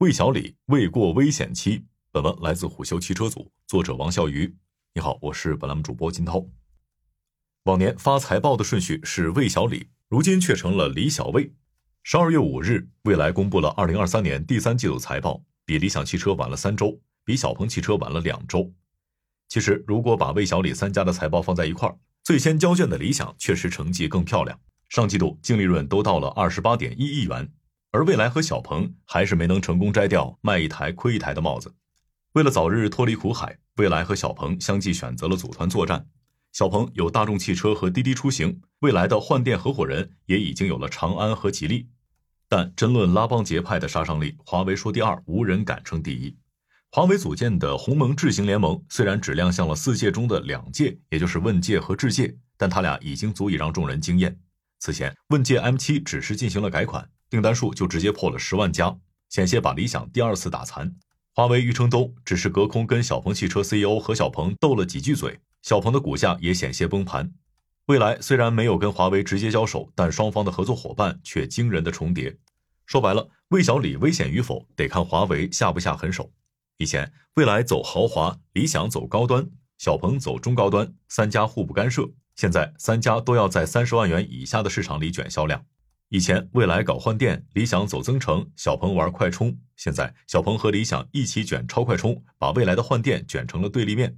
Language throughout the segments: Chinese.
魏小李未过危险期。本文来自虎嗅汽车组，作者王笑鱼。你好，我是本栏目主播金涛。往年发财报的顺序是魏小李，如今却成了李小魏。十二月五日，蔚来公布了二零二三年第三季度财报，比理想汽车晚了三周，比小鹏汽车晚了两周。其实，如果把魏小李三家的财报放在一块儿，最先交卷的理想确实成绩更漂亮，上季度净利润都到了二十八点一亿元。而蔚来和小鹏还是没能成功摘掉卖一台亏一台的帽子。为了早日脱离苦海，蔚来和小鹏相继选择了组团作战。小鹏有大众汽车和滴滴出行，蔚来的换电合伙人也已经有了长安和吉利。但争论拉帮结派的杀伤力，华为说第二，无人敢称第一。华为组建的鸿蒙智行联盟虽然只亮相了四届中的两届，也就是问界和智界，但他俩已经足以让众人惊艳。此前，问界 M7 只是进行了改款。订单数就直接破了十万家，险些把理想第二次打残。华为余承东只是隔空跟小鹏汽车 CEO 何小鹏斗了几句嘴，小鹏的股价也险些崩盘。未来虽然没有跟华为直接交手，但双方的合作伙伴却惊人的重叠。说白了，魏小李危险与否，得看华为下不下狠手。以前，未来走豪华，理想走高端，小鹏走中高端，三家互不干涉。现在，三家都要在三十万元以下的市场里卷销量。以前蔚来搞换电，理想走增程，小鹏玩快充。现在小鹏和理想一起卷超快充，把未来的换电卷成了对立面。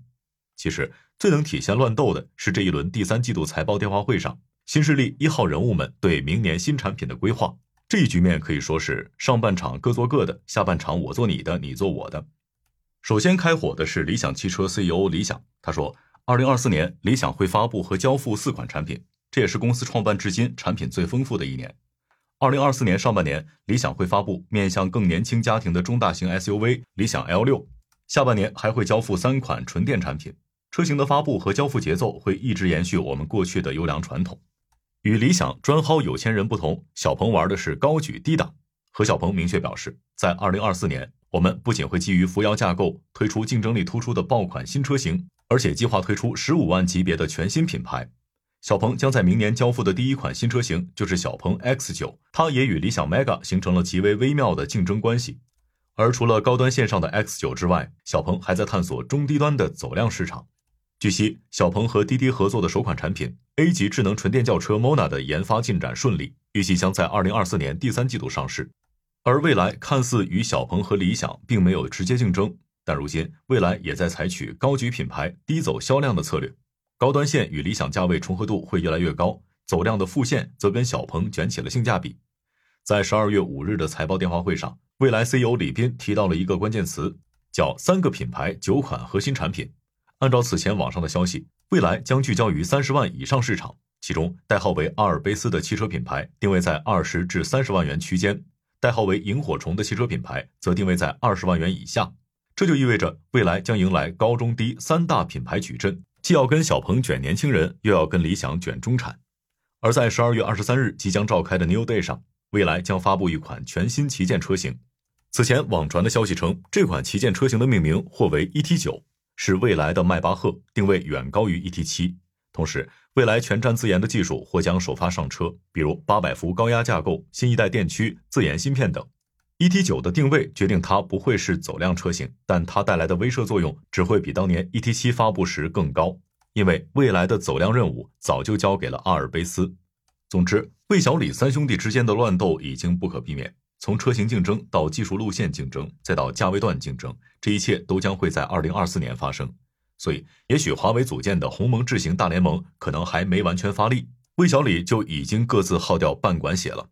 其实最能体现乱斗的是这一轮第三季度财报电话会上，新势力一号人物们对明年新产品的规划。这一局面可以说是上半场各做各的，下半场我做你的，你做我的。首先开火的是理想汽车 CEO 李想，他说，二零二四年理想会发布和交付四款产品。这也是公司创办至今产品最丰富的一年。二零二四年上半年，理想会发布面向更年轻家庭的中大型 SUV 理想 L 六，下半年还会交付三款纯电产品。车型的发布和交付节奏会一直延续我们过去的优良传统。与理想专薅有钱人不同，小鹏玩的是高举低打。何小鹏明确表示，在二零二四年，我们不仅会基于扶摇架构推出竞争力突出的爆款新车型，而且计划推出十五万级别的全新品牌。小鹏将在明年交付的第一款新车型就是小鹏 X9，它也与理想 Mega 形成了极为微妙的竞争关系。而除了高端线上的 X9 之外，小鹏还在探索中低端的走量市场。据悉，小鹏和滴滴合作的首款产品 A 级智能纯电轿车 Mona 的研发进展顺利，预计将在2024年第三季度上市。而蔚来看似与小鹏和理想并没有直接竞争，但如今蔚来也在采取高举品牌、低走销量的策略。高端线与理想价位重合度会越来越高，走量的副线则跟小鹏卷起了性价比。在十二月五日的财报电话会上，蔚来 CEO 李斌提到了一个关键词，叫“三个品牌九款核心产品”。按照此前网上的消息，蔚来将聚焦于三十万以上市场，其中代号为阿尔卑斯的汽车品牌定位在二十至三十万元区间，代号为萤火虫的汽车品牌则定位在二十万元以下。这就意味着未来将迎来高中低三大品牌矩阵。既要跟小鹏卷年轻人，又要跟理想卷中产。而在十二月二十三日即将召开的 New Day 上，蔚来将发布一款全新旗舰车型。此前网传的消息称，这款旗舰车型的命名或为 ET 九，是未来的迈巴赫，定位远高于 ET 七。同时，蔚来全站自研的技术或将首发上车，比如八百伏高压架构、新一代电驱、自研芯片等。ET 九的定位决定它不会是走量车型，但它带来的威慑作用只会比当年 ET 七发布时更高，因为未来的走量任务早就交给了阿尔卑斯。总之，魏小李三兄弟之间的乱斗已经不可避免，从车型竞争到技术路线竞争，再到价位段竞争，这一切都将会在二零二四年发生。所以，也许华为组建的鸿蒙智行大联盟可能还没完全发力，魏小李就已经各自耗掉半管血了。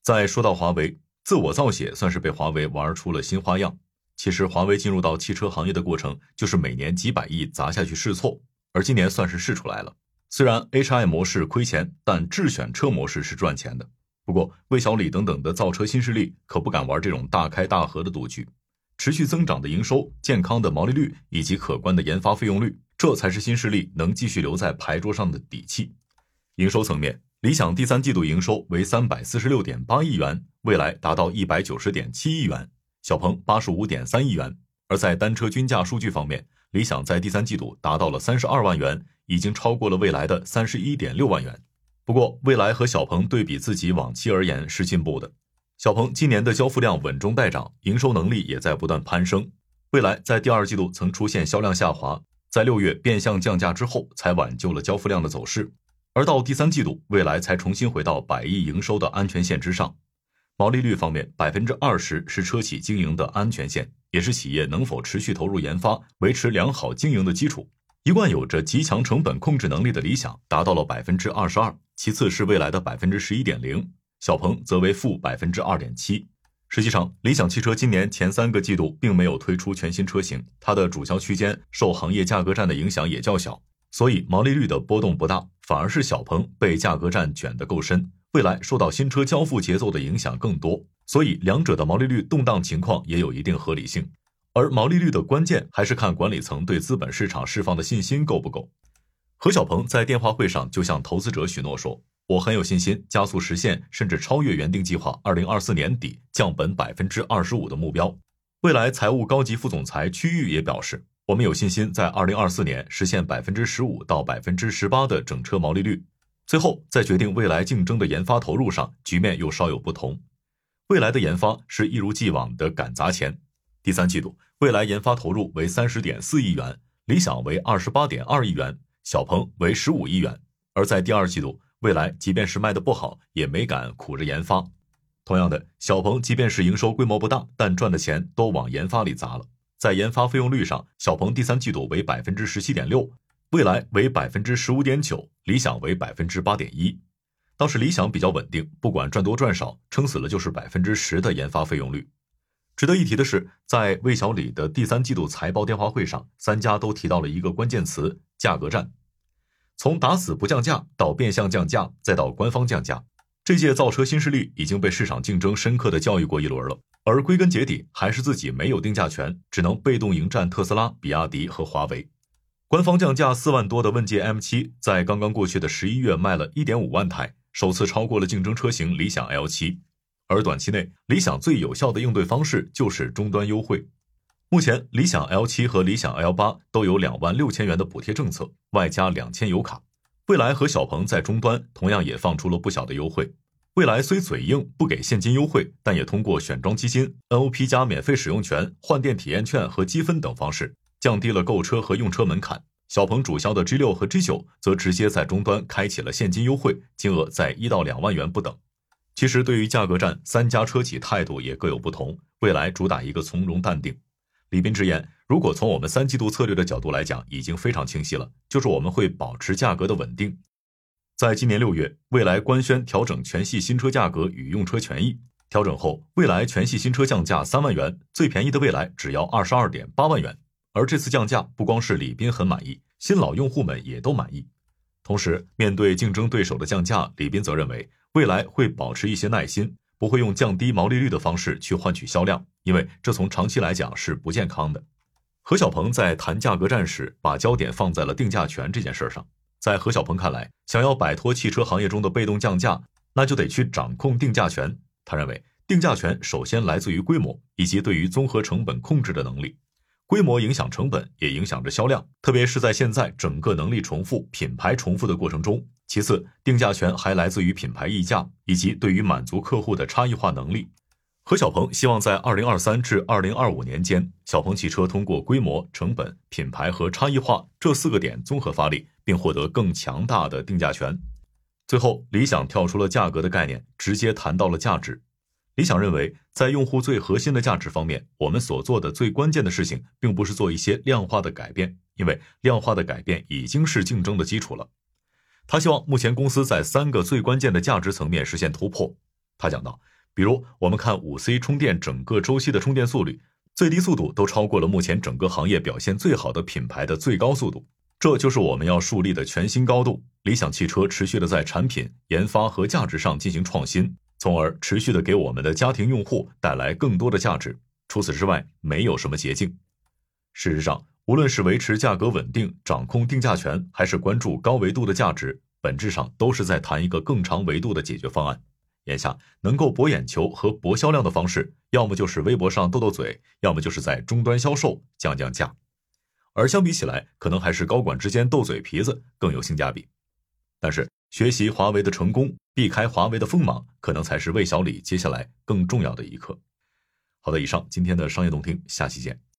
再说到华为。自我造血算是被华为玩出了新花样。其实，华为进入到汽车行业的过程，就是每年几百亿砸下去试错，而今年算是试出来了。虽然 HI 模式亏钱，但智选车模式是赚钱的。不过，魏小李等等的造车新势力可不敢玩这种大开大合的赌局。持续增长的营收、健康的毛利率以及可观的研发费用率，这才是新势力能继续留在牌桌上的底气。营收层面。理想第三季度营收为三百四十六点八亿元，未来达到一百九十点七亿元，小鹏八十五点三亿元。而在单车均价数据方面，理想在第三季度达到了三十二万元，已经超过了未来的三十一点六万元。不过，未来和小鹏对比自己往期而言是进步的。小鹏今年的交付量稳中带涨，营收能力也在不断攀升。蔚来在第二季度曾出现销量下滑，在六月变相降价之后，才挽救了交付量的走势。而到第三季度，蔚来才重新回到百亿营收的安全线之上。毛利率方面，百分之二十是车企经营的安全线，也是企业能否持续投入研发、维持良好经营的基础。一贯有着极强成本控制能力的理想达到了百分之二十二，其次是未来的百分之十一点零，小鹏则为负百分之二点七。实际上，理想汽车今年前三个季度并没有推出全新车型，它的主销区间受行业价格战的影响也较小。所以毛利率的波动不大，反而是小鹏被价格战卷得够深，未来受到新车交付节奏的影响更多，所以两者的毛利率动荡情况也有一定合理性。而毛利率的关键还是看管理层对资本市场释放的信心够不够。何小鹏在电话会上就向投资者许诺说：“我很有信心加速实现甚至超越原定计划，二零二四年底降本百分之二十五的目标。”未来财务高级副总裁区域也表示。我们有信心在二零二四年实现百分之十五到百分之十八的整车毛利率。最后，在决定未来竞争的研发投入上，局面又稍有不同。未来的研发是一如既往的敢砸钱。第三季度，未来研发投入为三十点四亿元，理想为二十八点二亿元，小鹏为十五亿元。而在第二季度，未来即便是卖的不好，也没敢苦着研发。同样的，小鹏即便是营收规模不大，但赚的钱都往研发里砸了。在研发费用率上，小鹏第三季度为百分之十七点六，蔚来为百分之十五点九，理想为百分之八点一。倒是理想比较稳定，不管赚多赚少，撑死了就是百分之十的研发费用率。值得一提的是，在魏小李的第三季度财报电话会上，三家都提到了一个关键词：价格战。从打死不降价到变相降价，再到官方降价，这届造车新势力已经被市场竞争深刻的教育过一轮了。而归根结底，还是自己没有定价权，只能被动迎战特斯拉、比亚迪和华为。官方降价四万多的问界 M7，在刚刚过去的十一月卖了一点五万台，首次超过了竞争车型理想 L7。而短期内，理想最有效的应对方式就是终端优惠。目前，理想 L7 和理想 L8 都有两万六千元的补贴政策，外加两千油卡。蔚来和小鹏在终端同样也放出了不小的优惠。未来虽嘴硬不给现金优惠，但也通过选装基金、NOP 加免费使用权、换电体验券和积分等方式，降低了购车和用车门槛。小鹏主销的 G 六和 G 九则直接在终端开启了现金优惠，金额在一到两万元不等。其实，对于价格战，三家车企态度也各有不同。未来主打一个从容淡定。李斌直言，如果从我们三季度策略的角度来讲，已经非常清晰了，就是我们会保持价格的稳定。在今年六月，蔚来官宣调整全系新车价格与用车权益。调整后，蔚来全系新车降价三万元，最便宜的蔚来只要二十二点八万元。而这次降价，不光是李斌很满意，新老用户们也都满意。同时，面对竞争对手的降价，李斌则认为未来会保持一些耐心，不会用降低毛利率的方式去换取销量，因为这从长期来讲是不健康的。何小鹏在谈价格战时，把焦点放在了定价权这件事上。在何小鹏看来，想要摆脱汽车行业中的被动降价，那就得去掌控定价权。他认为，定价权首先来自于规模以及对于综合成本控制的能力。规模影响成本，也影响着销量，特别是在现在整个能力重复、品牌重复的过程中。其次，定价权还来自于品牌溢价以及对于满足客户的差异化能力。何小鹏希望在二零二三至二零二五年间，小鹏汽车通过规模、成本、品牌和差异化这四个点综合发力，并获得更强大的定价权。最后，理想跳出了价格的概念，直接谈到了价值。理想认为，在用户最核心的价值方面，我们所做的最关键的事情，并不是做一些量化的改变，因为量化的改变已经是竞争的基础了。他希望目前公司在三个最关键的价值层面实现突破。他讲到。比如，我们看五 C 充电整个周期的充电速率，最低速度都超过了目前整个行业表现最好的品牌的最高速度。这就是我们要树立的全新高度。理想汽车持续的在产品研发和价值上进行创新，从而持续的给我们的家庭用户带来更多的价值。除此之外，没有什么捷径。事实上，无论是维持价格稳定、掌控定价权，还是关注高维度的价值，本质上都是在谈一个更长维度的解决方案。眼下能够博眼球和博销量的方式，要么就是微博上斗斗嘴，要么就是在终端销售降降价。而相比起来，可能还是高管之间斗嘴皮子更有性价比。但是学习华为的成功，避开华为的锋芒，可能才是魏小李接下来更重要的一课。好的，以上今天的商业动听，下期见。